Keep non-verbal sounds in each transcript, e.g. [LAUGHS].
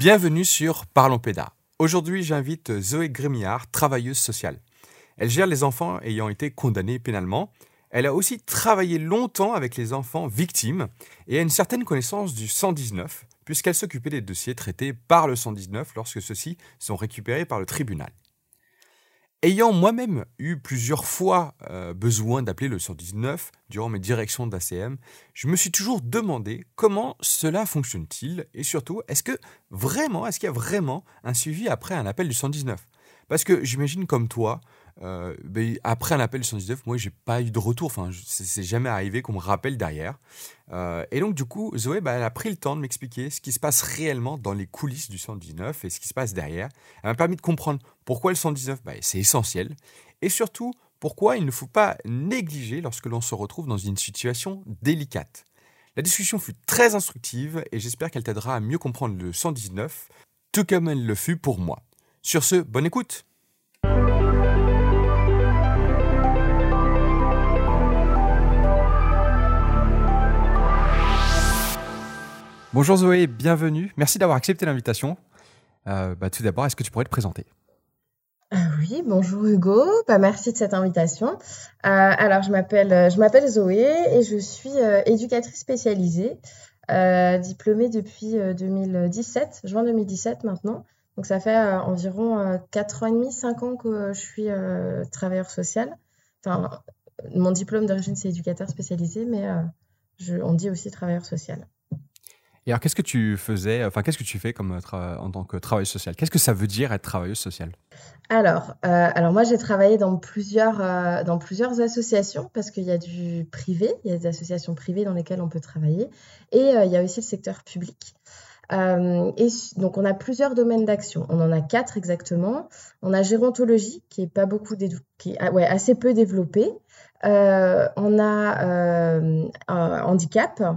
Bienvenue sur Parlons Pédas. Aujourd'hui, j'invite Zoé Grémillard, travailleuse sociale. Elle gère les enfants ayant été condamnés pénalement. Elle a aussi travaillé longtemps avec les enfants victimes et a une certaine connaissance du 119, puisqu'elle s'occupait des dossiers traités par le 119 lorsque ceux-ci sont récupérés par le tribunal. Ayant moi-même eu plusieurs fois euh, besoin d'appeler le 119 durant mes directions d'ACM, je me suis toujours demandé comment cela fonctionne-t-il et surtout, est-ce que vraiment, est-ce qu'il y a vraiment un suivi après un appel du 119 Parce que j'imagine comme toi, euh, ben, après un appel du 119, moi, j'ai pas eu de retour. Enfin, c'est jamais arrivé qu'on me rappelle derrière. Euh, et donc, du coup, Zoé, bah, elle a pris le temps de m'expliquer ce qui se passe réellement dans les coulisses du 119 et ce qui se passe derrière. Elle m'a permis de comprendre pourquoi le 119, bah, c'est essentiel. Et surtout, pourquoi il ne faut pas négliger lorsque l'on se retrouve dans une situation délicate. La discussion fut très instructive et j'espère qu'elle t'aidera à mieux comprendre le 119, tout comme elle le fut pour moi. Sur ce, bonne écoute! Bonjour Zoé, bienvenue. Merci d'avoir accepté l'invitation. Euh, bah, tout d'abord, est-ce que tu pourrais te présenter? Euh, oui, bonjour Hugo, bah, merci de cette invitation. Euh, alors, je m'appelle, Zoé et je suis éducatrice spécialisée, diplômée depuis 2017, juin 2017 maintenant. Donc, ça fait environ 4 ans et demi, 5 ans que je suis travailleur social. Enfin, mon diplôme d'origine, c'est éducateur spécialisé, mais je, on dit aussi travailleur social. Et alors, qu'est-ce que tu faisais, enfin, qu'est-ce que tu fais comme en tant que travailleuse sociale? Qu'est-ce que ça veut dire être travailleuse sociale? Alors, euh, alors, moi, j'ai travaillé dans plusieurs, euh, dans plusieurs associations parce qu'il y a du privé, il y a des associations privées dans lesquelles on peut travailler et euh, il y a aussi le secteur public. et donc, on a plusieurs domaines d'action. On en a quatre exactement. On a gérontologie, qui est pas beaucoup, qui ouais, assez peu développée. on a handicap, euh,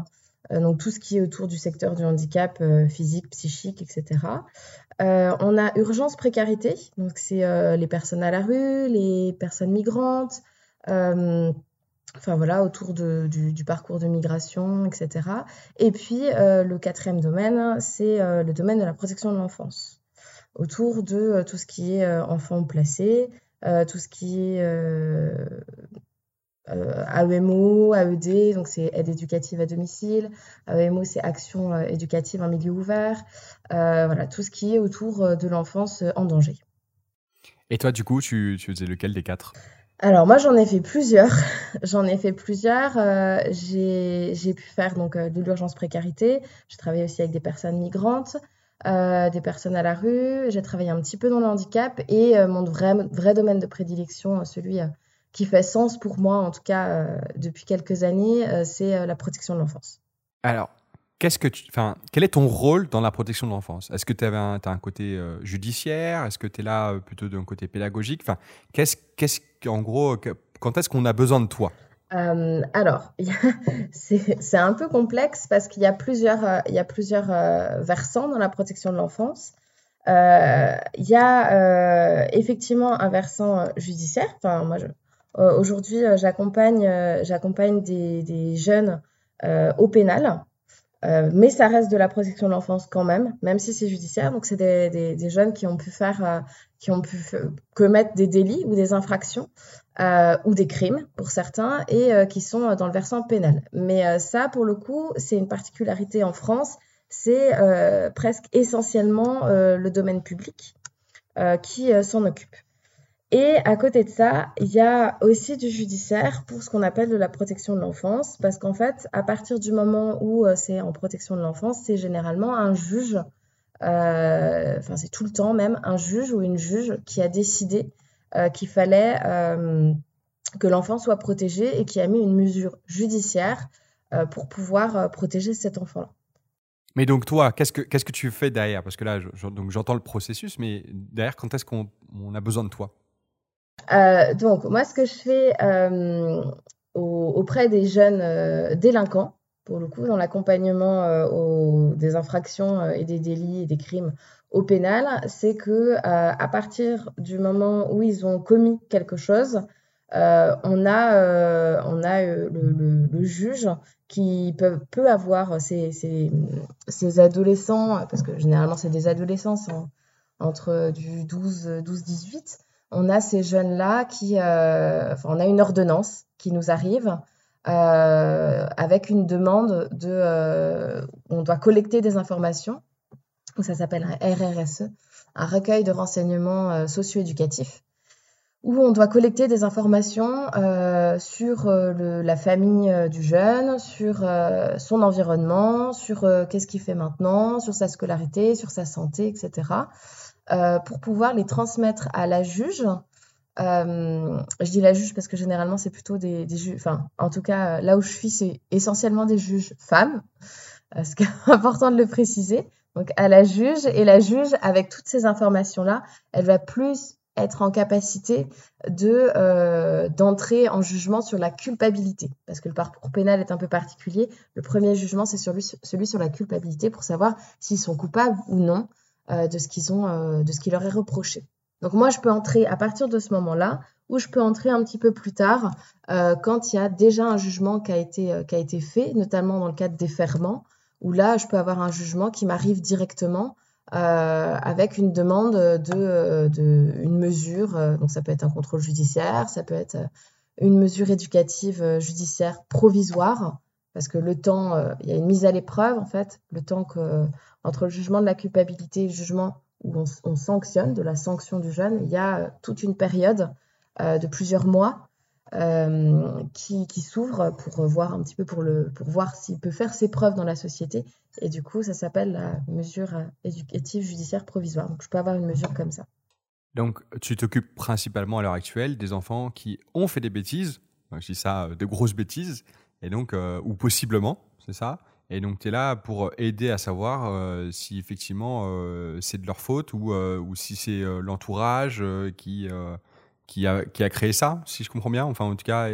donc tout ce qui est autour du secteur du handicap euh, physique, psychique, etc. Euh, on a urgence précarité, donc c'est les personnes à la rue, les personnes migrantes, enfin voilà, autour du, parcours de migration, etc. Et puis le quatrième domaine, c'est le domaine de la protection de l'enfance, autour de tout ce qui est enfants placés, tout ce qui est euh, AEMO, AED, donc c'est aide éducative à domicile. AEMO, c'est action euh, éducative en milieu ouvert. Euh, voilà, tout ce qui est autour de l'enfance en danger. Et toi, du coup, tu, faisais lequel des quatre? Alors moi j'en ai fait plusieurs, [LAUGHS] j'en ai fait plusieurs. j'ai pu faire donc de l'urgence précarité. J'ai travaillé aussi avec des personnes migrantes, des personnes à la rue. J'ai travaillé un petit peu dans le handicap et mon vrai, vrai domaine de prédilection, celui qui fait sens pour moi, en tout cas euh, depuis quelques années, euh, c'est euh, la protection de l'enfance. Alors, qu'est-ce que tu, quel est ton rôle dans la protection de l'enfance? Est-ce que tu as un, un côté judiciaire? Est-ce que tu es là plutôt d'un côté pédagogique? Enfin, qu'est-ce, qu'est-ce, En gros, quand est-ce qu'on a besoin de toi? Alors, [LAUGHS] c'est un peu complexe parce qu'il y a plusieurs, il y a plusieurs versants dans la protection de l'enfance. il y a effectivement un versant judiciaire. Enfin, moi, je, aujourd'hui, euh, j'accompagne, euh, j'accompagne des, jeunes au pénal. mais ça reste de la protection de l'enfance quand même, même si c'est judiciaire. Donc, c'est des, jeunes qui ont pu faire, qui ont pu commettre des délits ou des infractions ou des crimes pour certains et qui sont dans le versant pénal. Mais ça, pour le coup, c'est une particularité en France. C'est presque essentiellement le domaine public qui s'en occupe. Et à côté de ça, il y a aussi du judiciaire pour ce qu'on appelle de la protection de l'enfance, parce qu'en fait, à partir du moment où euh, c'est en protection de l'enfance, c'est généralement un juge, euh, enfin c'est tout le temps même, un juge ou une juge qui a décidé euh, qu'il fallait que l'enfant soit protégé et qui a mis une mesure judiciaire pour pouvoir protéger cet enfant-là. Mais donc toi, qu'est-ce que qu'est-ce que tu fais derrière? Parce que là, j'entends le processus, mais derrière, quand est-ce qu'on a besoin de toi? Euh, donc, moi, ce que je fais euh, auprès des jeunes euh, délinquants, pour le coup, dans l'accompagnement des infractions et des délits et des crimes au pénal, c'est que à partir du moment où ils ont commis quelque chose, on a, le, juge qui peut, avoir ces, ces, adolescents, parce que généralement c'est des adolescents entre du 12-18, on a ces jeunes-là qui, on a une ordonnance qui nous arrive euh, avec une demande de, euh, on doit collecter des informations. Ça s'appelle un RRSE, un recueil de renseignements euh, socio-éducatifs, où on doit collecter des informations sur la famille du jeune, sur son environnement, sur qu'est-ce qu'il fait maintenant, sur sa scolarité, sur sa santé, etc., pour pouvoir les transmettre à la juge euh, je dis la juge parce que généralement, c'est plutôt des, juges. Enfin, en tout cas, là où je suis, c'est essentiellement des juges femmes. Euh, c'est [LAUGHS] important de le préciser. Donc, à la juge. Et la juge, avec toutes ces informations-là, elle va plus être en capacité de euh, d'entrer en jugement sur la culpabilité parce que le parcours pénal est un peu particulier. Le premier jugement c'est celui sur la culpabilité pour savoir s'ils sont coupables ou non de ce qu'ils ont de ce qui leur est reproché. Donc moi, je peux entrer à partir de ce moment-là ou je peux entrer un petit peu plus tard euh, quand il y a déjà un jugement qui a été, euh, fait, notamment dans le cas de déferment, où là, je peux avoir un jugement qui m'arrive directement euh, avec une demande de, de, une mesure. donc ça peut être un contrôle judiciaire, ça peut être une mesure éducative judiciaire provisoire, parce que le temps, il y a une mise à l'épreuve en fait, le temps que entre le jugement de la culpabilité et le jugement où on, sanctionne, de la sanction du jeune, il y a toute une période euh, de plusieurs mois euh, qui, s'ouvre pour voir un petit peu pour, le, pour voir s'il peut faire ses preuves dans la société. Et du coup, ça s'appelle la mesure éducative judiciaire provisoire. Donc, je peux avoir une mesure comme ça. Donc, tu t'occupes principalement à l'heure actuelle des enfants qui ont fait des bêtises, je dis ça, de grosses bêtises, et donc, euh, ou possiblement, c'est ça, et donc, tu es là pour aider à savoir euh, si effectivement euh, c'est de leur faute ou, ou si c'est l'entourage qui, qui, a, qui a créé ça, si je comprends bien. Enfin, en tout cas.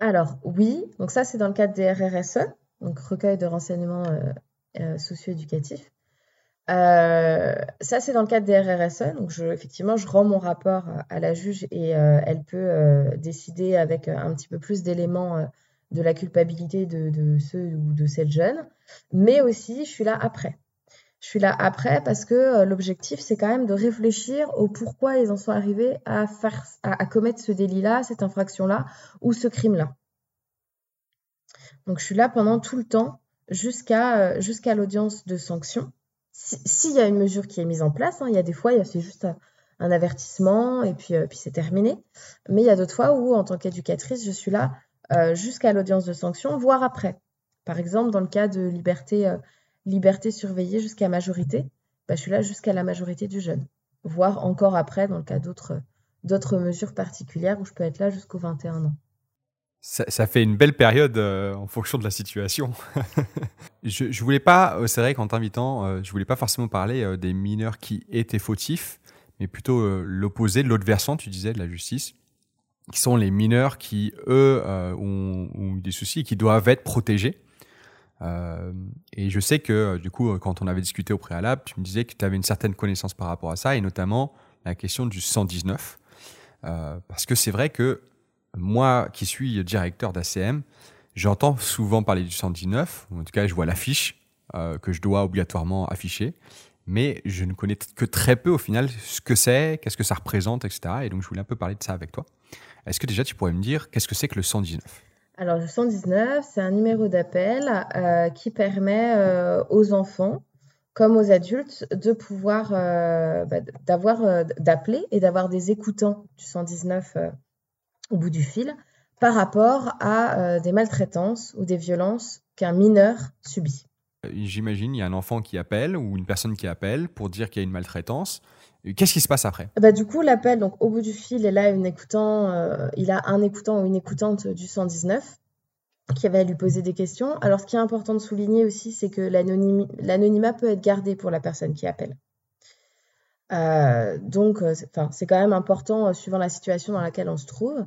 Alors, oui. Donc, ça, c'est dans le cadre des RRSE, donc recueil de renseignements socio-éducatifs. ça, c'est dans le cadre des RRSE. Donc, effectivement, je rends mon rapport à la juge et elle peut décider avec un petit peu plus d'éléments de la culpabilité de, ceux ou de cette jeune, mais aussi je suis là après. Je suis là après parce que euh, l'objectif, c'est quand même de réfléchir au pourquoi ils en sont arrivés à, faire, à, commettre ce délit-là, cette infraction-là ou ce crime-là. Donc je suis là pendant tout le temps jusqu'à euh, jusqu'à l'audience de sanction. S'il y a une mesure qui est mise en place, hein, il y a des fois, c'est juste un avertissement et puis, euh, puis c'est terminé. Mais il y a d'autres fois où, en tant qu'éducatrice, je suis là jusqu'à l'audience de sanction, voire après. Par exemple, dans le cas de liberté, euh, surveillée jusqu'à majorité, bah, je suis là jusqu'à la majorité du jeune, voire encore après dans le cas d'autres mesures particulières où je peux être là jusqu'aux 21 ans. Ça, fait une belle période euh, en fonction de la situation. [LAUGHS] je, ne voulais pas, c'est vrai qu'en t'invitant, je voulais pas forcément parler des mineurs qui étaient fautifs, mais plutôt l'opposé, l'autre versant, tu disais, de la justice qui sont les mineurs qui, eux, euh, ont, eu des soucis et qui doivent être protégés. Euh, et je sais que, du coup, quand on avait discuté au préalable, tu me disais que tu avais une certaine connaissance par rapport à ça, et notamment la question du 119. Euh, parce que c'est vrai que moi, qui suis directeur d'ACM, j'entends souvent parler du 119, en tout cas, je vois l'affiche que je dois obligatoirement afficher, mais je ne connais que très peu au final ce que c'est, qu'est-ce que ça représente, etc. Et donc, je voulais un peu parler de ça avec toi. Est-ce que déjà tu pourrais me dire qu'est-ce que c'est que le 119 Alors le 119, c'est un numéro d'appel euh, qui permet euh, aux enfants comme aux adultes de pouvoir euh, bah, d'avoir d'appeler et d'avoir des écoutants du 119 au bout du fil par rapport à des maltraitances ou des violences qu'un mineur subit. J'imagine, il y a un enfant qui appelle ou une personne qui appelle pour dire qu'il y a une maltraitance. Qu'est-ce qui se passe après? Bah, Du coup, l'appel, donc au bout du fil, est là une écoutant, euh, il a un écoutant ou une écoutante du 119 qui va lui poser des questions. Alors, ce qui est important de souligner aussi, c'est que l'anonymat peut être gardé pour la personne qui appelle. Euh, donc, euh, c'est quand même important suivant la situation dans laquelle on se trouve.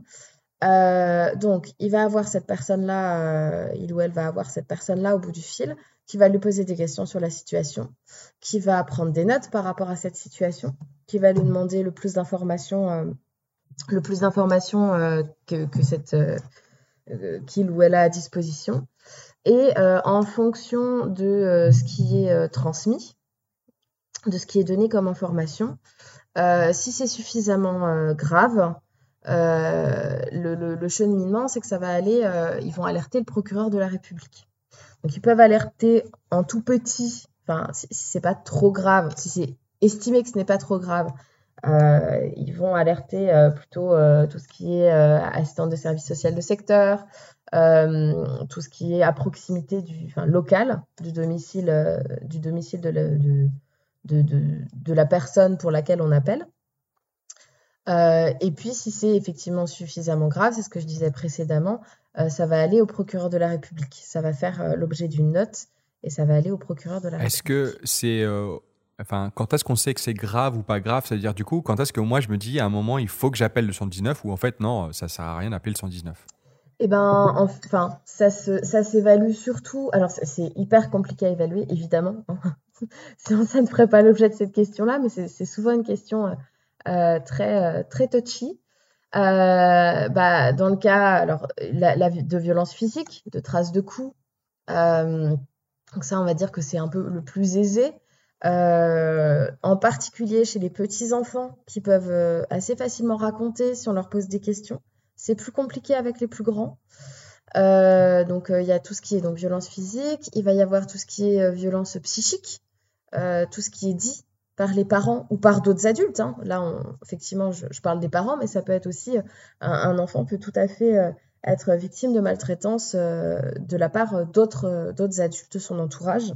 donc, il va avoir cette personne-là, il ou elle va avoir cette personne-là au bout du fil qui va lui poser des questions sur la situation, qui va prendre des notes par rapport à cette situation, qui va lui demander le plus d'informations euh, le plus d'informations que, que, cette qu'il ou elle a à disposition. Et en fonction de ce qui est transmis, de ce qui est donné comme information, si c'est suffisamment grave, le, le, cheminement, c'est que ça va aller, ils vont alerter le procureur de la République. Ils peuvent alerter en tout petit, enfin si, c'est pas trop grave, si c'est estimé que ce n'est pas trop grave, euh, ils vont alerter euh, plutôt euh, tout ce qui est assistant de service social de secteur, tout ce qui est à proximité du, enfin, local du domicile, du domicile de, de, de, de, la personne pour laquelle on appelle. Et puis, si c'est effectivement suffisamment grave, c'est ce que je disais précédemment, euh, ça va aller au procureur de la République. Ça va faire euh, l'objet d'une note et ça va aller au procureur de la République. Est-ce que c'est. Euh, enfin, quand est-ce qu'on sait que c'est grave ou pas grave? C'est-à-dire, du coup, quand est-ce que moi je me dis à un moment il faut que j'appelle le 119 ou en fait, non, ça sert à rien d'appeler le 119 eh ben, enfin, ça, ça s'évalue surtout. Alors, c'est hyper compliqué à évaluer, évidemment. [LAUGHS] Sinon, ça ne ferait pas l'objet de cette question-là, mais c'est souvent une question très, très touchy. Euh, bah, dans le cas alors, de violence physique, de traces de coups, euh, donc ça, on va dire que c'est un peu le plus aisé. Euh, en particulier chez les petits enfants qui peuvent assez facilement raconter si on leur pose des questions. C'est plus compliqué avec les plus grands. donc il y a tout ce qui est donc violence physique, il va y avoir tout ce qui est violence psychique, tout ce qui est dit par les parents ou par d'autres adultes. Hein. Là, effectivement, je, parle des parents, mais ça peut être aussi euh, un, enfant peut tout à fait euh, être victime de maltraitance euh, de la part d'autres adultes de son entourage.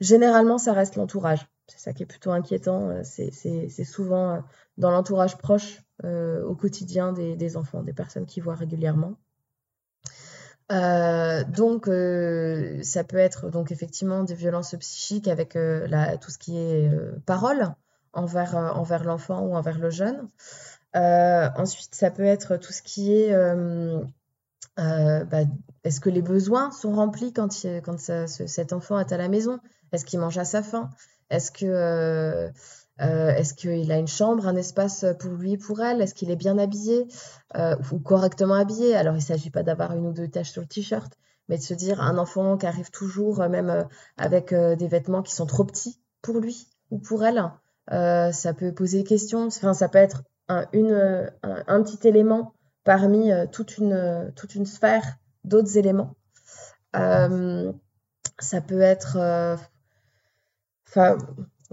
Généralement, ça reste l'entourage. C'est ça qui est plutôt inquiétant. C'est souvent dans l'entourage proche au quotidien des, enfants, des personnes qui voient régulièrement. Euh, donc, euh, ça peut être donc effectivement des violences psychiques avec euh, tout ce qui est parole envers, envers l'enfant ou envers le jeune. ensuite, ça peut être tout ce qui est bah, est-ce que les besoins sont remplis quand, quand cet enfant est à la maison? Est-ce qu'il mange à sa faim? Est-ce que euh, est-ce qu'il a une chambre, un espace pour lui, pour elle? Est-ce qu'il est bien habillé euh, ou correctement habillé? Alors, il ne s'agit pas d'avoir une ou deux taches sur le t-shirt, mais de se dire un enfant qui arrive toujours, euh, même avec des vêtements qui sont trop petits pour lui ou pour elle, ça peut poser des questions. Enfin, ça peut être un, petit élément parmi toute, une, toute une sphère d'autres éléments. ça peut être. Enfin,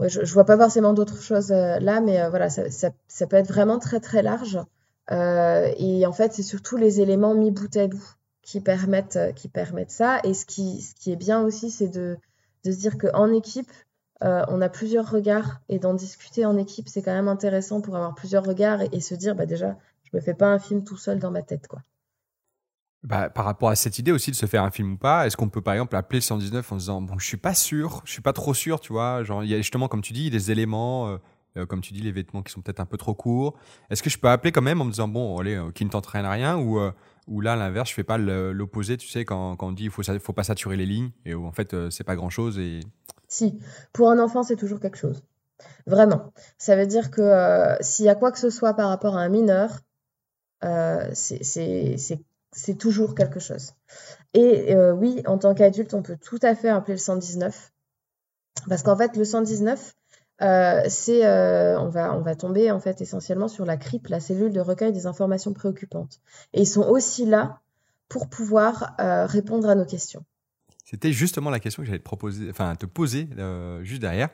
je vois pas forcément d'autres choses euh, là, mais euh, voilà, ça, peut être vraiment très très large. Euh, et en fait, c'est surtout les éléments mis bout à bout qui permettent, ça. Et ce qui, est bien aussi, c'est de, de se dire qu'en équipe, on a plusieurs regards et d'en discuter en équipe, c'est quand même intéressant pour avoir plusieurs regards et, se dire, bah déjà, je me fais pas un film tout seul dans ma tête, quoi. Bah, par rapport à cette idée aussi de se faire un film ou pas, est-ce qu'on peut par exemple appeler 119 en disant bon je suis pas sûr, je suis pas trop sûr, tu vois, genre il y a justement comme tu dis des éléments, euh, euh, comme tu dis les vêtements qui sont peut-être un peu trop courts. Est-ce que je peux appeler quand même en me disant bon allez euh, qui ne tente rien à rien ou ou là l'inverse je fais pas l'opposé, tu sais quand, quand on dit il faut faut pas saturer les lignes et où en fait c'est pas grand chose et si. Pour un enfant c'est toujours quelque chose. Vraiment. Ça veut dire que s'il y a quoi que ce soit par rapport à un mineur c'est c'est toujours quelque chose. Et euh, oui, en tant qu'adulte, on peut tout à fait appeler le 119. Parce qu'en fait, le 119, euh, c'est, euh, on, va, on va tomber en fait essentiellement sur la CRIP, la cellule de recueil des informations préoccupantes. Et ils sont aussi là pour pouvoir répondre à nos questions. C'était justement la question que j'allais te proposer, enfin te poser juste derrière,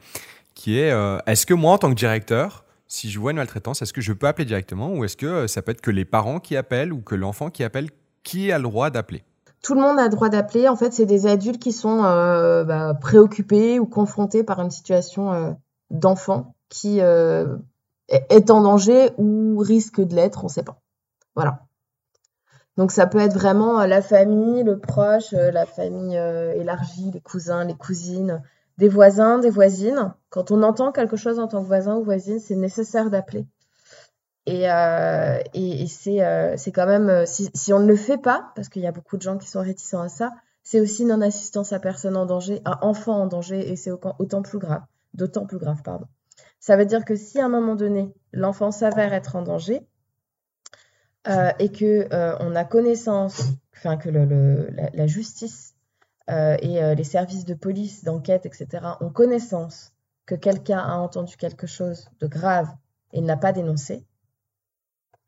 qui est est-ce que moi, en tant que directeur, si je vois une maltraitance, est-ce que je peux appeler directement ou est-ce que ça peut être que les parents qui appellent ou que l'enfant qui appelle qui a le droit d'appeler? Tout le monde a le droit d'appeler. En fait, c'est des adultes qui sont euh, bah, préoccupés ou confrontés par une situation euh, d'enfant qui euh, est en danger ou risque de l'être, on ne sait pas. Voilà. Donc ça peut être vraiment la famille, le proche, la famille élargie, les cousins, les cousines, des voisins, des voisines. Quand on entend quelque chose en tant que voisin ou voisine, c'est nécessaire d'appeler. Et, euh, euh, c'est quand même, euh, si, on ne le fait pas, parce qu'il y a beaucoup de gens qui sont réticents à ça, c'est aussi non-assistance à personne en danger, à enfant en danger, et c'est autant plus grave, d'autant plus grave, pardon. Ça veut dire que si à un moment donné, l'enfant s'avère être en danger, et que on a connaissance, enfin que la, justice et les services de police, d'enquête, etc., ont connaissance que quelqu'un a entendu quelque chose de grave et ne l'a pas dénoncé,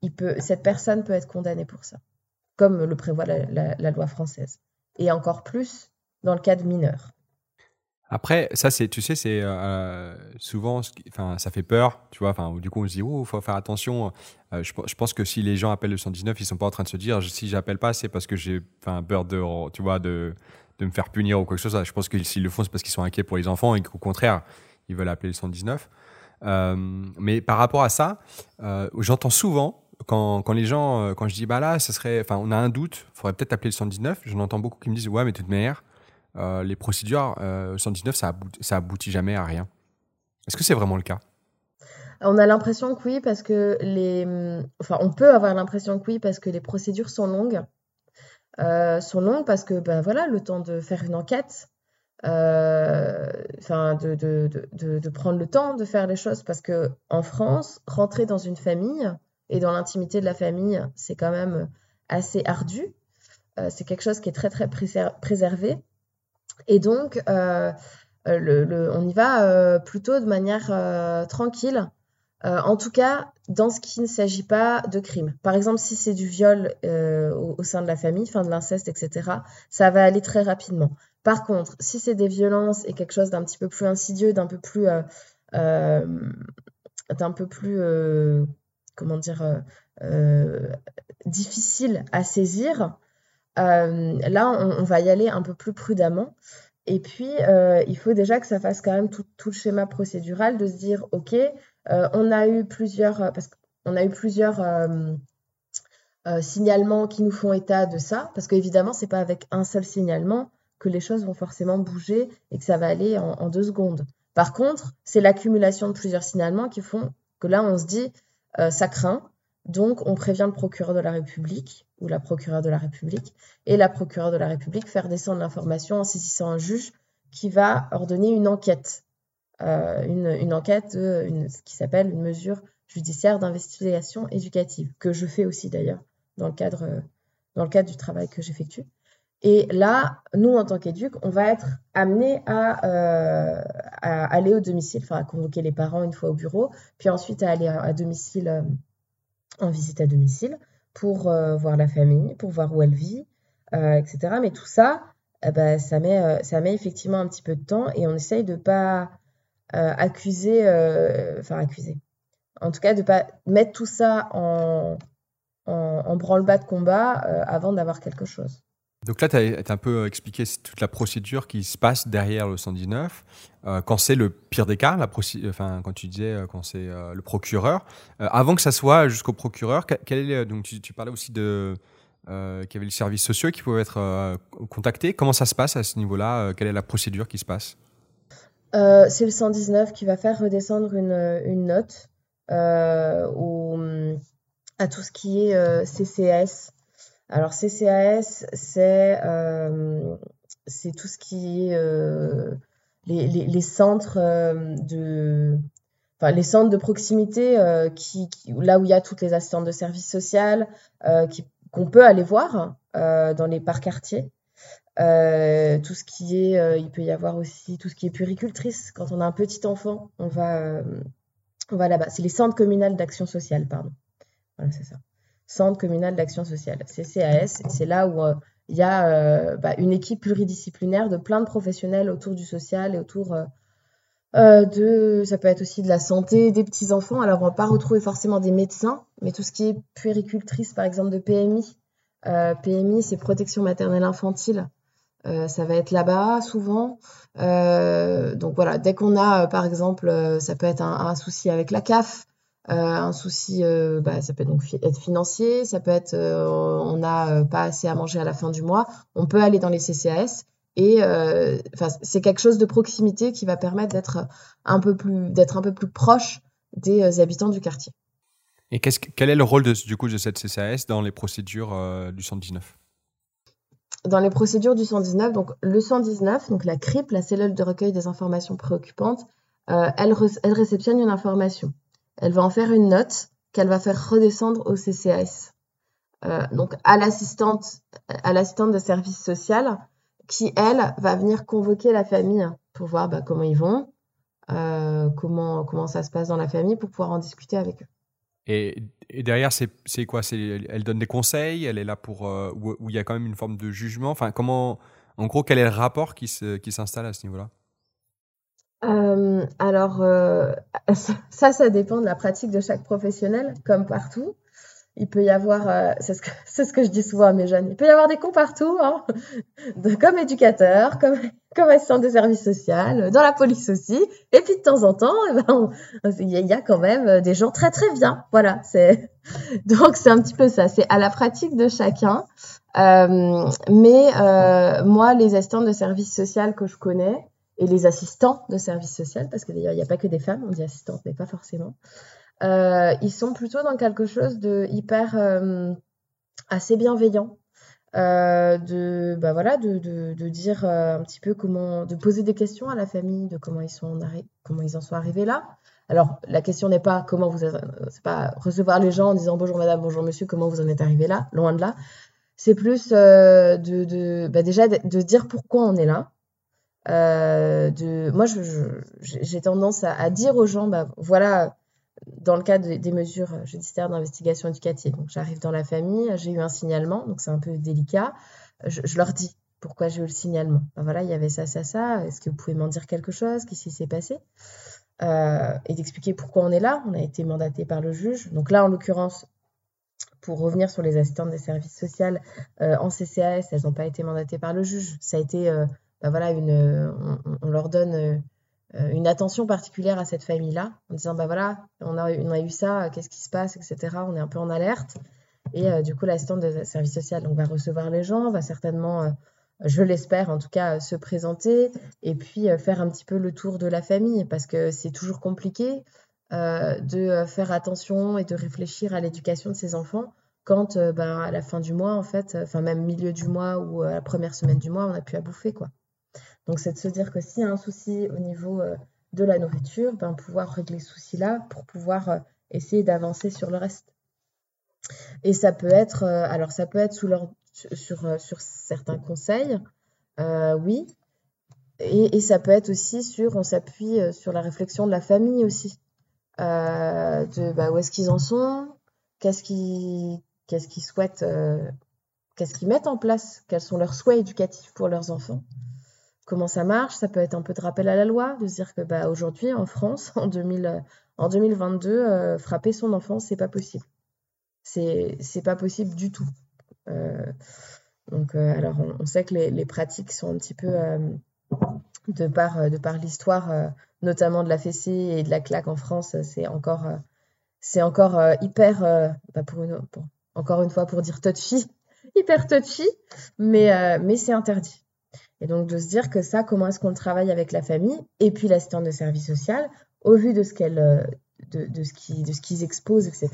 il peut, cette personne peut être condamnée pour ça, comme le prévoit la loi française. Et encore plus dans le cas de mineurs. Après, ça, c'est, tu sais, c'est euh, souvent, enfin, ça fait peur, tu vois. Enfin, du coup, on se dit, oh, faut faire attention. Euh, je, pense que si les gens appellent le 119, ils sont pas en train de se dire, si j'appelle pas, c'est parce que j'ai, peur de, tu vois, de, de me faire punir ou quoi que ce soit. Je pense que s'ils le font, c'est parce qu'ils sont inquiets pour les enfants et qu'au contraire, ils veulent appeler le 119. Euh, mais par rapport à ça, j'entends souvent quand, quand, les gens, quand je dis, bah là, ça serait, enfin, on a un doute, faudrait peut-être appeler le 119. J'en entends beaucoup qui me disent, ouais, mais de toute manière euh, les procédures 119, euh, ça, aboutit, ça aboutit jamais à rien. Est-ce que c'est vraiment le cas? On a l'impression que oui, parce que les. Enfin, on peut avoir l'impression que oui, parce que les procédures sont longues. Euh, sont longues parce que, ben voilà, le temps de faire une enquête, enfin, de, de, de, de, prendre le temps de faire les choses, parce que en France, rentrer dans une famille et dans l'intimité de la famille, c'est quand même assez ardu. c'est quelque chose qui est très, très préservé. Et donc, euh, le, on y va euh, plutôt de manière euh, tranquille. en tout cas, dans ce qui ne s'agit pas de crime. Par exemple, si c'est du viol au, sein de la famille, fin de l'inceste, etc., ça va aller très rapidement. Par contre, si c'est des violences et quelque chose d'un petit peu plus insidieux, d'un peu plus, d'un peu plus, comment dire, difficile à saisir, euh, là, on, va y aller un peu plus prudemment. Et puis, euh, il faut déjà que ça fasse quand même tout, le schéma procédural de se dire, OK, euh, on a eu plusieurs, parce qu'on a eu plusieurs signalements qui nous font état de ça, parce qu'évidemment, c'est pas avec un seul signalement que les choses vont forcément bouger et que ça va aller en, en deux secondes. Par contre, c'est l'accumulation de plusieurs signalements qui font que là, on se dit, ça craint, donc on prévient le procureur de la République ou la procureure de la République, et la procureure de la République faire descendre l'information en saisissant un juge qui va ordonner une enquête, euh, une, enquête qui s'appelle une mesure judiciaire d'investigation éducative, que je fais aussi d'ailleurs dans, le cadre, dans le cadre du travail que j'effectue. Et là, nous, en tant qu'éduc, on va être amené à, euh, aller au domicile, enfin à convoquer les parents une fois au bureau, puis ensuite à aller à, domicile, euh, en visite à domicile, pour euh, voir la famille, pour voir où elle vit, euh, etc. Mais tout ça, ben, ça, met, euh, ça met effectivement un petit peu de temps et on essaye de ne pas accuser, enfin accuser, en tout cas de ne pas mettre tout ça en, en, en branle-bas de combat avant d'avoir quelque chose. Donc là, tu as, un peu expliqué toute la procédure qui se passe derrière le 119. Euh, quand c'est le pire des cas, enfin, quand tu disais euh, quand c'est euh, le procureur, avant que ça soit jusqu'au procureur, donc tu, parlais aussi de qu'il y avait les services sociaux qui pouvaient être contactés. Comment ça se passe à ce niveau-là Quelle est la procédure qui se passe? C'est le 119 qui va faire redescendre une, une note au, à tout ce qui est CCS, alors CCAS, c'est euh, tout ce qui est euh, les, les, centres euh, de enfin, les centres de proximité qui, là où il y a toutes les assistantes de services social qu'on peut aller voir dans les parcs quartiers. tout ce qui est, il peut y avoir aussi tout ce qui est puricultrice. Quand on a un petit enfant, on va, va là-bas. C'est les centres communaux d'action sociale, pardon. Voilà, c'est ça. Centre communal d'action sociale, CCAS. C'est là où euh, il y a euh, bah, une équipe pluridisciplinaire de plein de professionnels autour du social et autour euh, de, ça peut être aussi de la santé des petits enfants. Alors on va pas retrouver forcément des médecins, mais tout ce qui est puéricultrice, par exemple de PMI. PMI, c'est protection maternelle infantile. ça va être là-bas souvent. donc voilà, dès qu'on a, par exemple, ça peut être un, souci avec la CAF, un souci, euh, bah, ça peut donc être financier, ça peut être euh, on n'a pas assez à manger à la fin du mois. On peut aller dans les CCAS et c'est quelque chose de proximité qui va permettre d'être un peu plus d'être un peu plus proche des habitants du quartier. Et quel est le rôle de, du coup de cette CCAS dans les procédures du 119 Dans les procédures du 119, donc le 119, donc la CRIP, la cellule de recueil des informations préoccupantes, elle, elle réceptionne une information elle va en faire une note qu'elle va faire redescendre au CCAS. donc à l'assistante, à l'assistante de service social, qui elle va venir convoquer la famille pour voir bah, comment ils vont, comment comment ça se passe dans la famille, pour pouvoir en discuter avec eux. Et, derrière, c'est quoi? Elle donne des conseils? Elle est là pour. Euh, où, il y a quand même une forme de jugement? Enfin, comment. En gros, quel est le rapport qui s'installe à ce niveau-là? Euh, alors, euh, [LAUGHS] ça, ça dépend de la pratique de chaque professionnel, comme partout il peut y avoir, euh, c'est ce, [LAUGHS] ce, que je dis souvent à mes jeunes, il peut y avoir des cons partout, hein, [LAUGHS] comme éducateur, comme, comme assistant de service social, dans la police aussi. Et puis de temps en temps, eh ben, il y, a quand même des gens très très bien. Voilà, c'est donc c'est un petit peu ça. C'est à la pratique de chacun. Euh, mais euh, moi, les assistants de service social que je connais et les assistants de service social, parce que d'ailleurs il n'y a pas que des femmes, on dit assistantes, mais pas forcément. Euh, ils sont plutôt dans quelque chose de hyper euh, assez bienveillant. Euh, de bah voilà de, de, de dire un petit peu comment de poser des questions à la famille de comment ils sont comment ils en sont arrivés là alors la question n'est pas comment vous c'est pas recevoir les gens en disant bonjour madame bonjour monsieur comment vous en êtes arrivé là loin de là c'est plus de, de bah déjà de, dire pourquoi on est là de moi j'ai tendance à, dire aux gens bah voilà dans le cadre des mesures judiciaires d'investigation éducative. Donc, j'arrive dans la famille, j'ai eu un signalement, donc c'est un peu délicat. Je, leur dis pourquoi j'ai eu le signalement. Ben voilà, il y avait ça, ça, ça. Est-ce que vous pouvez m'en dire quelque chose? Qu'est-ce qui s'est passé? Euh, Et d'expliquer pourquoi on est là. On a été mandaté par le juge. Donc là, en l'occurrence, pour revenir sur les assistantes des services sociaux euh, en CCAS, elles n'ont pas été mandatées par le juge. Ça a été, euh, ben voilà, une, on leur donne euh, une attention particulière à cette famille-là, en disant bah voilà, on a, a eu ça, qu'est-ce qui se passe, etc. On est un peu en alerte. Et euh, du coup, l'assistante de service social va recevoir les gens, va certainement, euh, je l'espère en tout cas, se présenter et puis faire un petit peu le tour de la famille parce que c'est toujours compliqué de faire attention et de réfléchir à l'éducation de ses enfants quand bah, à la fin du mois, en fait, enfin même milieu du mois ou la première semaine du mois, on n'a plus à bouffer quoi. Donc, c'est de se dire que s'il y a un souci au niveau euh, de la nourriture, ben, pouvoir régler ce souci-là pour pouvoir euh, essayer d'avancer sur le reste. Et ça peut être, euh, alors ça peut être sur, certains conseils, oui, et, ça peut être aussi sur, on s'appuie sur la réflexion de la famille aussi, de bah, où est-ce qu'ils en sont, qu'est-ce qu'ils souhaitent, qu'est-ce qu'ils mettent en place, quels sont leurs souhaits éducatifs pour leurs enfants comment ça marche. Ça peut être un peu de rappel à la loi, de se dire que bah, aujourd'hui, en France, [LAUGHS] en, 2000, en 2022, euh, frapper son enfant, c'est pas possible. C'est, pas possible du tout. Euh, donc, euh, alors, on, sait que les, pratiques sont un petit peu, de par, de l'histoire, notamment de la fessée et de la claque en France, c'est encore, c'est encore hyper, bah, encore une fois, pour dire touchy, [LAUGHS] hyper touchy, mais, mais c'est interdit. Et donc de se dire que ça, comment est-ce qu'on travaille avec la famille et puis l'assistante de service social, au vu de ce qu'elle, euh, de, ce qui, de ce qu'ils exposent, etc.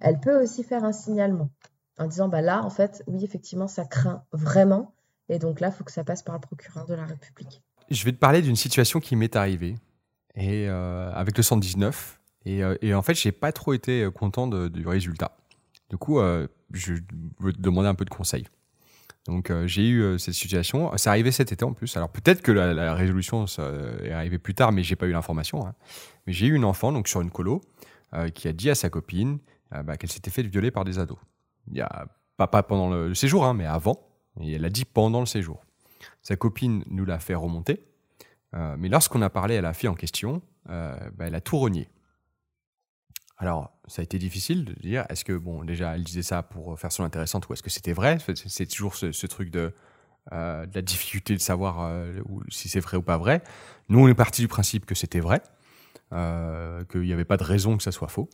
Elle peut aussi faire un signalement en disant bah là, en fait, oui, effectivement, ça craint vraiment. Et donc là, il faut que ça passe par le procureur de la République. Je vais te parler d'une situation qui m'est arrivée et euh, avec le 119. Et, euh, et en fait, j'ai pas trop été content du résultat. Du coup, je veux te demander un peu de conseils. Donc euh, j'ai eu euh, cette situation. C'est arrivé cet été en plus. Alors peut-être que la, résolution est arrivée plus tard, mais j'ai pas eu l'information. Hein. Mais j'ai eu une enfant donc sur une colo euh, qui a dit à sa copine bah, qu'elle s'était fait violer par des ados. Il y a pas, pas pendant le, séjour, hein, mais avant. Et elle a dit pendant le séjour. Sa copine nous l'a fait remonter. mais lorsqu'on a parlé à la fille en question, bah, elle a tout renié. Alors, ça a été difficile de dire, est-ce que, bon, déjà, elle disait ça pour faire son intéressante ou est-ce que c'était vrai? C'est toujours ce, truc de, euh, de, la difficulté de savoir euh, si c'est vrai ou pas vrai. Nous, on est parti du principe que c'était vrai, euh, qu'il n'y avait pas de raison que ça soit faux.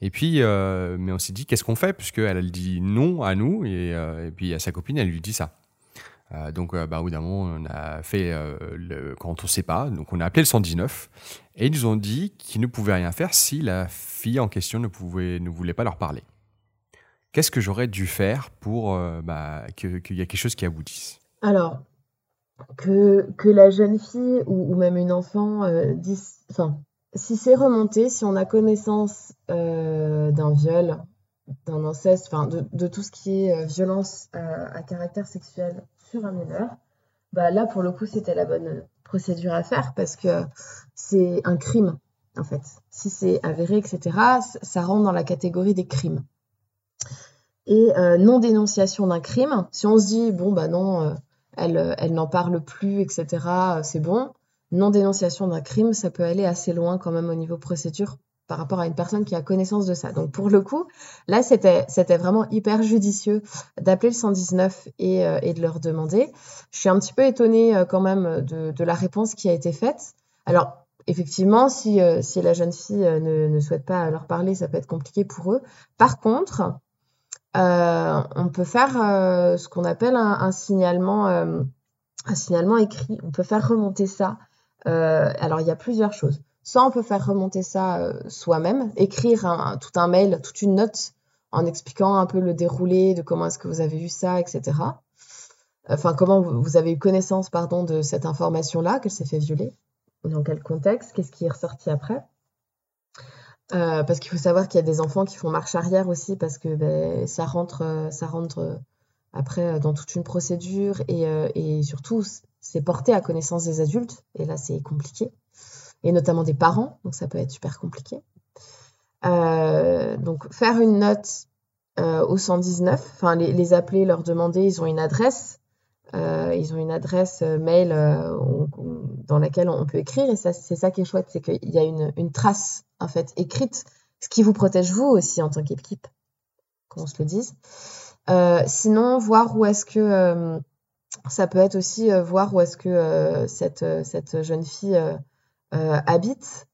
Et puis, mais on s'est dit, qu'est-ce qu'on fait? Puisqu'elle, elle dit non à nous, et, et puis à sa copine, elle lui dit ça. Euh, donc, euh, bah, au bout on a fait euh, le, quand on ne sait pas, donc on a appelé le 119 et ils nous ont dit qu'ils ne pouvaient rien faire si la fille en question ne, voulait pas leur parler. Qu'est-ce que j'aurais dû faire pour bah, qu'il y ait quelque chose qui aboutisse? Alors, que, la jeune fille ou, même une enfant dise, enfin, si c'est remonté, si on a connaissance d'un viol, d'un inceste, enfin de, tout ce qui est violence à caractère sexuel sur un mineur, bah là pour le coup c'était la bonne procédure à faire parce que c'est un crime en fait. Si c'est avéré, etc., ça rentre dans la catégorie des crimes. Et non dénonciation d'un crime, si on se dit bon bah non, elle, elle n'en parle plus, etc., c'est bon non-dénonciation d'un crime, ça peut aller assez loin quand même au niveau procédure par rapport à une personne qui a connaissance de ça. Donc pour le coup, là, c'était, vraiment hyper judicieux d'appeler le 119 et, euh, et, de leur demander. Je suis un petit peu étonnée euh, quand même de, la réponse qui a été faite. Alors, effectivement, si, euh, la jeune fille ne, souhaite pas leur parler, ça peut être compliqué pour eux. Par contre, on peut faire ce qu'on appelle un, signalement, écrit. On peut faire remonter ça alors, il y a plusieurs choses. Soit on peut faire remonter ça euh, soi-même, écrire tout un mail, toute une note en expliquant un peu le déroulé de comment est-ce que vous avez vu ça, etc. Enfin, comment vous avez eu connaissance, pardon, de cette information-là, qu'elle s'est fait violer, dans quel contexte, qu'est-ce qui est ressorti après. Euh, parce qu'il faut savoir qu'il y a des enfants qui font marche arrière aussi parce que ben, ça rentre, ça rentre après dans toute une procédure et surtout c'est porté à connaissance des adultes, et là c'est compliqué, et notamment des parents, donc ça peut être super compliqué. Euh, donc faire une note euh, au 119, enfin les, appeler, leur demander, ils ont une adresse, euh, ils ont une adresse mail dans laquelle on peut écrire, et ça c'est ça qui est chouette, c'est qu'il y a une, trace en fait écrite, ce qui vous protège vous aussi en tant qu'équipe, qu'on se le dise. sinon, voir où est-ce que ça peut être aussi voir où est-ce que cette, cette jeune fille habite,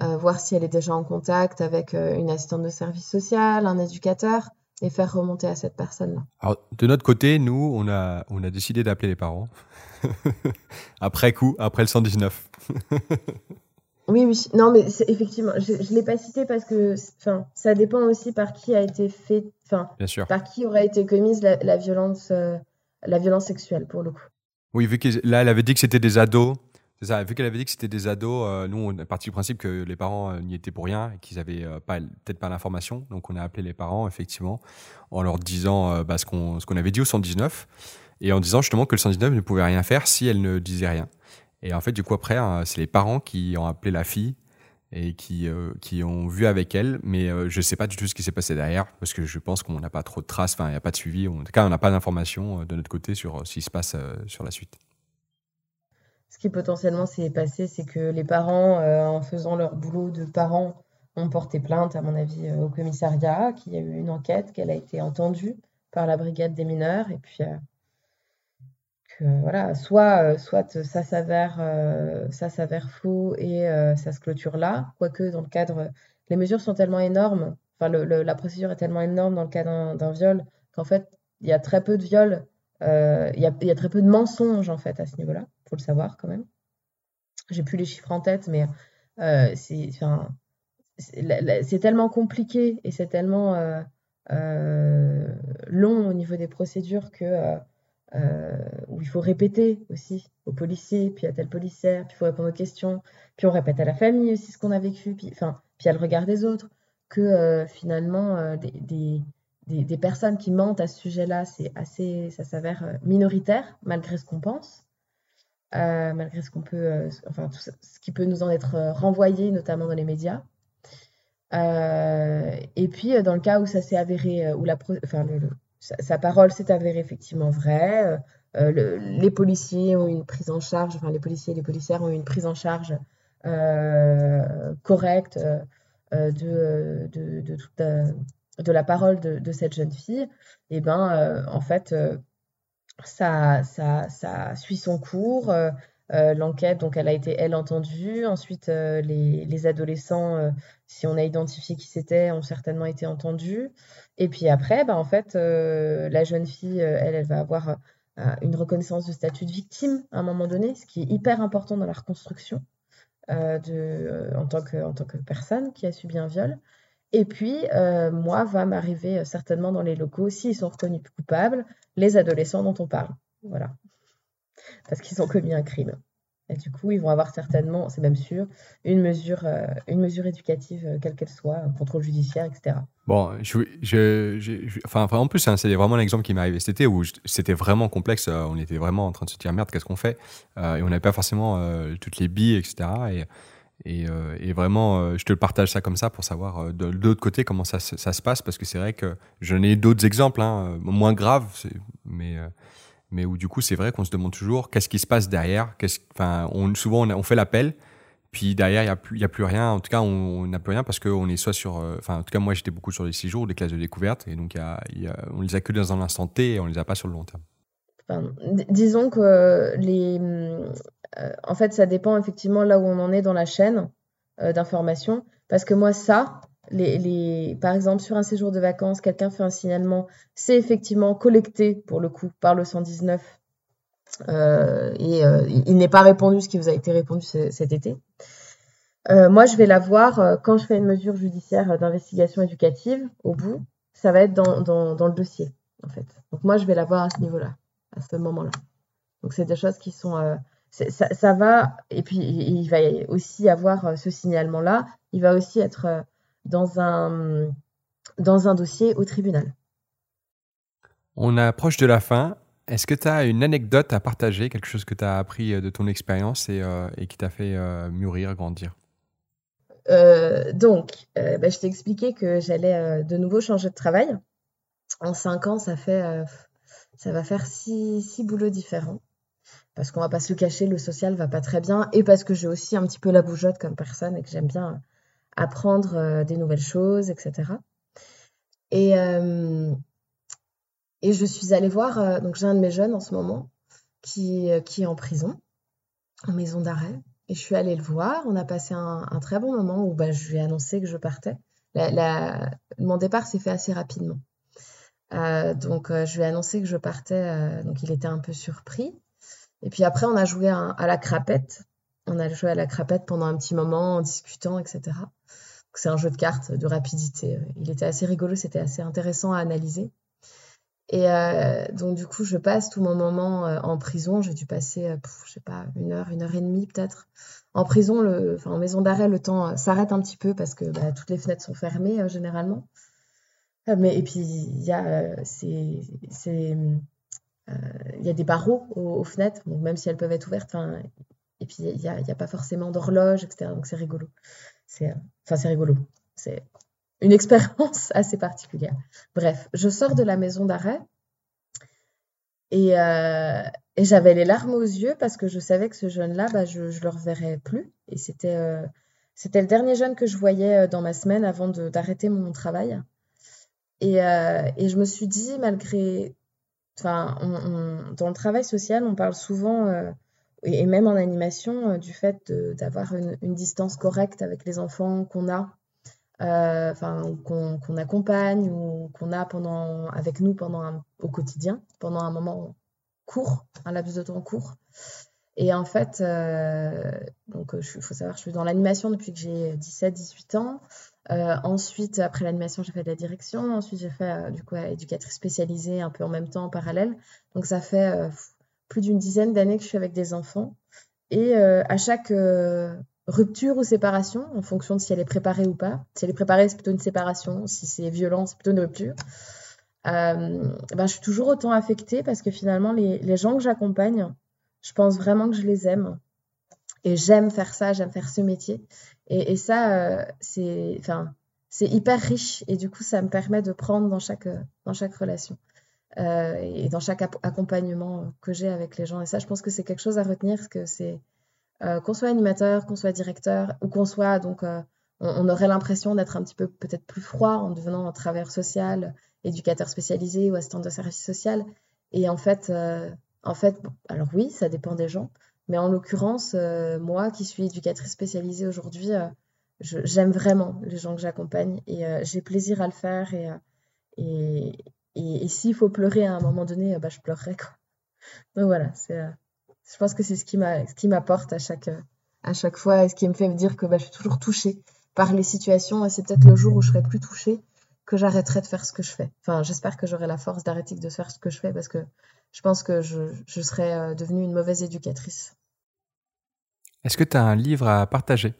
voir si elle est déjà en contact avec une assistante de service social, un éducateur, et faire remonter à cette personne-là. Alors, de notre côté, nous, on a, on a décidé d'appeler les parents. [LAUGHS] après coup, après le 119. [LAUGHS] oui, oui. Non, mais effectivement, je ne l'ai pas cité parce que ça dépend aussi par qui a été fait, enfin, par qui aurait été commise la, la violence la violence sexuelle pour le coup. Oui, vu que là, elle avait dit que c'était des ados. C'est ça, vu qu'elle avait dit que c'était des ados, euh, nous, on est parti du principe que les parents euh, n'y étaient pour rien et qu'ils avaient euh, peut-être pas l'information. Donc, on a appelé les parents, effectivement, en leur disant bah, ce qu'on avait dit au 119 et en disant justement que le 119 ne pouvait rien faire si elle ne disait rien. Et en fait, du coup, après, hein, c'est les parents qui ont appelé la fille et qui, qui ont vu avec elle, mais je ne sais pas du tout ce qui s'est passé derrière, parce que je pense qu'on n'a pas trop de traces, enfin, il n'y a pas de suivi, en tout cas, on n'a pas d'informations de notre côté sur ce qui se passe sur la suite. Ce qui potentiellement s'est passé, c'est que les parents, en faisant leur boulot de parents, ont porté plainte, à mon avis, au commissariat, qu'il y a eu une enquête, qu'elle a été entendue par la brigade des mineurs, et puis voilà, soit, euh, soit ça s'avère euh, ça s'avère faux et euh, ça se clôture là, quoique dans le cadre, les mesures sont tellement énormes, enfin la procédure est tellement énorme dans le cas d'un viol qu'en fait il y a très peu de viols, il y, a, très peu de mensonges en fait à ce niveau-là, faut le savoir quand même. J'ai plus les chiffres en tête, mais c'est enfin, c'est tellement compliqué et c'est tellement long au niveau des procédures que euh, où il faut répéter aussi aux policiers, puis à tel policière, puis il faut répondre aux questions, puis on répète à la famille aussi ce qu'on a vécu, puis, enfin, puis à le regard des autres, que euh, finalement euh, des, des, des, personnes qui mentent à ce sujet-là, c'est assez, ça s'avère minoritaire malgré ce qu'on pense, malgré ce qu'on peut, enfin tout ce qui peut nous en être renvoyé, notamment dans les médias. et puis dans le cas où ça s'est avéré, où la, enfin sa, parole s'est avérée effectivement vraie. Euh, euh, les policiers ont une prise en charge, enfin les policiers et les policières ont une prise en charge euh, correcte de, de, de, toute, de, la parole de, cette jeune fille. Et ben en fait, ça, ça, ça suit son cours. l'enquête, donc elle a été, elle, entendue. Ensuite, les, les, adolescents, si on a identifié qui c'était, ont certainement été entendus. Et puis après, bah, en fait, euh, la jeune fille, euh, elle, elle va avoir euh, une reconnaissance de statut de victime à un moment donné, ce qui est hyper important dans la reconstruction de, en, tant que, en tant que personne qui a subi un viol. Et puis, moi, va m'arriver certainement dans les locaux, s'ils sont reconnus coupables, les adolescents dont on parle. Voilà. Parce qu'ils ont commis un crime. Et du coup, ils vont avoir certainement, c'est même sûr, une mesure, euh, une mesure éducative, euh, quelle qu'elle soit, un contrôle judiciaire, etc. Bon, enfin, en plus, hein, c'est vraiment l'exemple qui m'est arrivé cet été où c'était vraiment complexe. Euh, on était vraiment en train de se dire merde, qu'est-ce qu'on fait? Et on n'avait pas forcément toutes les billes, etc. Et, et, vraiment, je te partage ça comme ça pour savoir de, l'autre côté comment ça, se passe parce que c'est vrai que j'en ai d'autres exemples, hein, moins graves, mais où du coup c'est vrai qu'on se demande toujours qu'est-ce qui se passe derrière. Souvent on, fait l'appel, puis derrière il n'y a, plus, a plus rien. En tout cas, on n'a plus rien parce qu'on est soit sur. Euh, en tout cas, moi j'étais beaucoup sur des six jours, des classes de découverte, et donc y a, on les a que dans un instant T et on les a pas sur le long terme. disons que les. Euh, en fait, ça dépend effectivement là où on en est dans la chaîne euh, d'information. Parce que moi, ça, par exemple, sur un séjour de vacances, quelqu'un fait un signalement, c'est effectivement collecté pour le coup par le 119 euh, et il n'est pas répondu ce qui vous a été répondu cet été. Moi, je vais l'avoir quand je fais une mesure judiciaire d'investigation éducative au bout, ça va être dans, dans, le dossier en fait. Donc moi, je vais l'avoir à ce niveau-là, à ce moment-là. Donc c'est des choses qui sont ça, ça, va et puis il va aussi avoir ce signalement-là. Il va aussi être dans un, dans un dossier au tribunal. On approche de la fin. Est-ce que tu as une anecdote à partager, quelque chose que tu as appris euh, de ton expérience et, euh, et, qui t'a fait euh, mûrir, grandir? Donc, bah, je t'ai expliqué que j'allais de nouveau changer de travail. En cinq ans, ça, fait, ça va faire six, six boulots différents. Parce qu'on va pas se le cacher, le social va pas très bien. Et parce que j'ai aussi un petit peu la bougeotte comme personne et que j'aime bien apprendre euh, des nouvelles choses, etc. Et, euh, et je suis allée voir, euh, donc j'ai un de mes jeunes en ce moment qui, est en prison, en maison d'arrêt. Et je suis allée le voir. On a passé un, très bon moment où bah, je lui ai annoncé que je partais. Mon départ s'est fait assez rapidement. donc, je lui ai annoncé que je partais. donc, il était un peu surpris. Et puis après, on a joué à la crapette. On a joué à la crapette pendant un petit moment en discutant, etc. C'est un jeu de cartes de rapidité. Il était assez rigolo, c'était assez intéressant à analyser. Et euh, donc, du coup, je passe tout mon moment euh, en prison. J'ai dû passer, euh, je sais pas, une heure, une heure et demie peut-être. En prison, le, en maison d'arrêt, le temps s'arrête un petit peu parce que bah, toutes les fenêtres sont fermées généralement. Mais, et puis, il y a, c'est, il y a des barreaux aux, fenêtres, même si elles peuvent être ouvertes. Et puis, il n'y a, a, pas forcément d'horloge, etc. Donc, c'est rigolo. C'est, enfin, c'est rigolo. C'est une expérience [LAUGHS] assez particulière. Bref, je sors de la maison d'arrêt et, euh, et, j'avais les larmes aux yeux parce que je savais que ce jeune-là, bah, je ne le reverrais plus. Et c'était, euh, c'était le dernier jeune que je voyais euh, dans ma semaine avant d'arrêter mon travail. Et, et, je me suis dit, malgré. Enfin, dans le travail social, on parle souvent et même en animation, euh, du fait d'avoir une, distance correcte avec les enfants qu'on a, euh, qu'on accompagne ou qu'on a pendant avec nous pendant au quotidien, pendant un moment court, un laps de temps court. Et en fait, euh, donc il faut savoir, je suis dans l'animation depuis que j'ai 17-18 ans. Ensuite, après l'animation, j'ai fait de la direction. Ensuite, j'ai fait du coup éducatrice spécialisée un peu en même temps en parallèle. Donc ça fait plus d'une dizaine d'années que je suis avec des enfants. Et euh, à chaque euh, rupture ou séparation, en fonction de si elle est préparée ou pas, si elle est préparée, c'est plutôt une séparation, si c'est violent, c'est plutôt une rupture, euh, ben, je suis toujours autant affectée parce que finalement, les gens que j'accompagne, je pense vraiment que je les aime. Et j'aime faire ça, j'aime faire ce métier. Et, ça, c'est enfin, hyper riche. Et du coup, ça me permet de prendre dans chaque, chaque relation. Euh, et dans chaque accompagnement que j'ai avec les gens. Et ça, je pense que c'est quelque chose à retenir, que c'est euh, qu'on soit animateur, qu'on soit directeur, ou qu'on soit donc, euh, on, aurait l'impression d'être un petit peu peut-être plus froid en devenant travailleur social, éducateur spécialisé ou assistant de service social. Et en fait, en fait, alors oui, ça dépend des gens, mais en l'occurrence, moi qui suis éducatrice spécialisée aujourd'hui, j'aime vraiment les gens que j'accompagne et j'ai plaisir à le faire et, et, et, s'il faut pleurer à un moment donné, euh, bah, je pleurerai. Donc voilà, euh, je pense que c'est ce qui, m'a, ce qui m'apporte à chaque, à chaque fois et ce qui me fait me dire que bah, je suis toujours touchée par les situations. Et c'est peut-être le jour où je serai plus touchée que j'arrêterai de faire ce que je fais. Enfin, j'espère que j'aurai la force d'arrêter de faire ce que je fais parce que je pense que je, je serais euh, devenue une mauvaise éducatrice. Est-ce que tu as un livre à partager?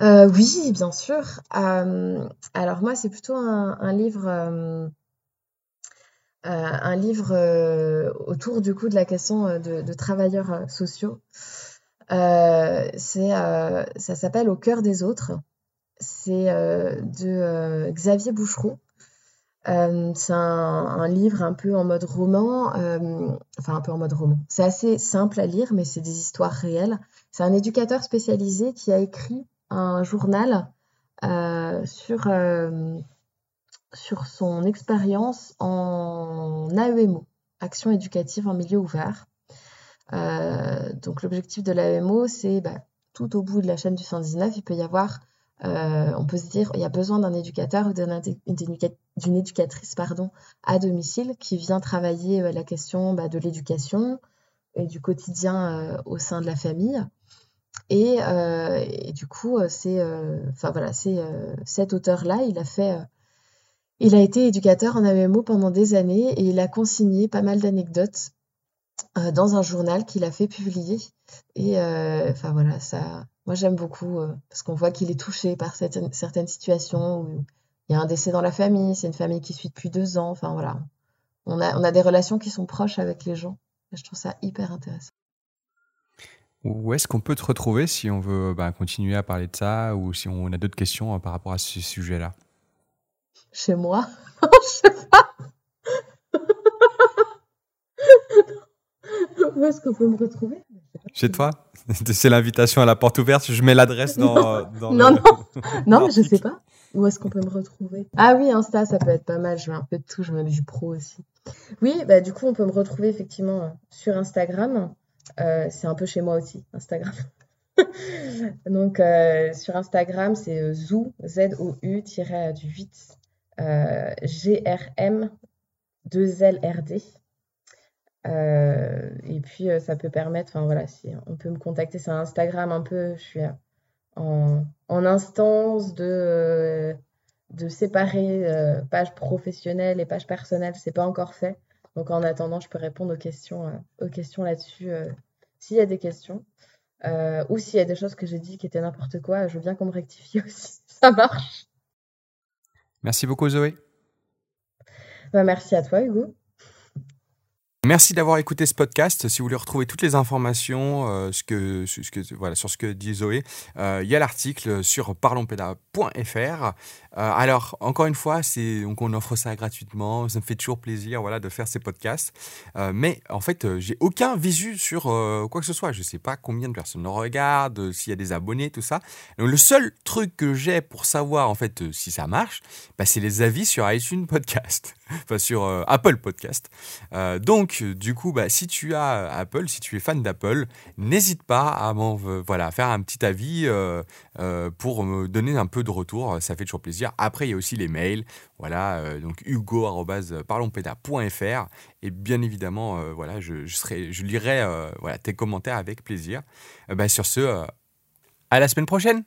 Oui, bien sûr. alors moi, c'est plutôt un, livre... un livre autour du coup de la question de, travailleurs sociaux. c'est, ça s'appelle Au cœur des autres. C'est de Xavier Bouchereau. Euh, c'est un, livre un peu en mode roman, euh, enfin un peu en mode roman. C'est assez simple à lire, mais c'est des histoires réelles. C'est un éducateur spécialisé qui a écrit un journal euh, sur, sur son expérience en AEMO, Action éducative en milieu ouvert. donc l'objectif de l'AEMO, c'est bah, tout au bout de la chaîne du 119, il peut y avoir euh, on peut se dire il y a besoin d'un éducateur ou d'une éducatrice pardon, à domicile qui vient travailler euh, la question bah, de l'éducation et du quotidien euh, au sein de la famille. Et, du coup, c'est, enfin voilà, cet auteur-là, il a fait, il a été éducateur en AMO pendant des années et il a consigné pas mal d'anecdotes dans un journal qu'il a fait publier. Et enfin voilà, ça, moi, j'aime beaucoup euh, parce qu'on voit qu'il est touché par certaines, certaines situations où il y a un décès dans la famille, c'est une famille qui suit depuis deux ans. Enfin, voilà. On a, on a des relations qui sont proches avec les gens. je trouve ça hyper intéressant. Où est-ce qu'on peut te retrouver si on veut bah, continuer à parler de ça ou si on a d'autres questions euh, par rapport à ce sujet-là? Chez moi? [LAUGHS] Je sais pas. [LAUGHS] [LAUGHS] Où est-ce qu'on peut me retrouver Chez toi [LAUGHS] C'est l'invitation à la porte ouverte. Je mets l'adresse dans, non. non, non, [LAUGHS] non, mais je sais pas. Où est-ce qu'on peut me retrouver? Ah oui, Insta, ça peut être pas mal. Je mets un peu de tout. Je mets du pro aussi. Oui, bah du coup, on peut me retrouver effectivement euh, sur Instagram. Euh, c'est un peu chez moi aussi, Instagram. Donc, euh, sur Instagram, c'est zou, Z-O-U, du 8, G-R-M, 2-L-R-D. Euh, et puis, euh, ça peut permettre, enfin voilà, si on peut me contacter sur Instagram un peu, je suis en, en instance de, de séparer euh, page professionnelle et page personnelle, c'est pas encore fait. Donc en attendant, je peux répondre aux questions, aux questions là-dessus s'il y a des questions. ou s'il y a des choses que j'ai dit qui étaient n'importe quoi, je veux bien qu'on me rectifie [LAUGHS] aussi. Ça marche. Merci beaucoup, Zoé. Bah, merci à toi, Hugo. Merci d'avoir écouté ce podcast. Si vous voulez retrouver toutes les informations euh, sur ce que dit Zoé, euh, il y a l'article sur parlonspeda.fr. Euh, alors, encore une fois, donc on offre ça gratuitement. Ça me fait toujours plaisir voilà, de faire ces podcasts. mais en fait, j'ai aucun visu sur quoi que ce soit. Je ne sais pas combien de personnes le regardent, s'il y a des abonnés, tout ça. Donc, le seul truc que j'ai pour savoir en fait si ça marche, bah, c'est les avis sur iTunes Podcast, [LAUGHS] enfin sur Apple Podcast. donc, du coup, bah, si tu as euh, Apple, si tu es fan d'Apple, n'hésite pas à voilà, faire un petit avis euh, euh, pour me donner un peu de retour. Ça fait toujours plaisir. Après, il y a aussi les mails. Voilà, donc hugo.parlonspeda.fr. Et bien évidemment, voilà, je, serai, je lirai voilà, tes commentaires avec plaisir. Bah, sur ce, à la semaine prochaine!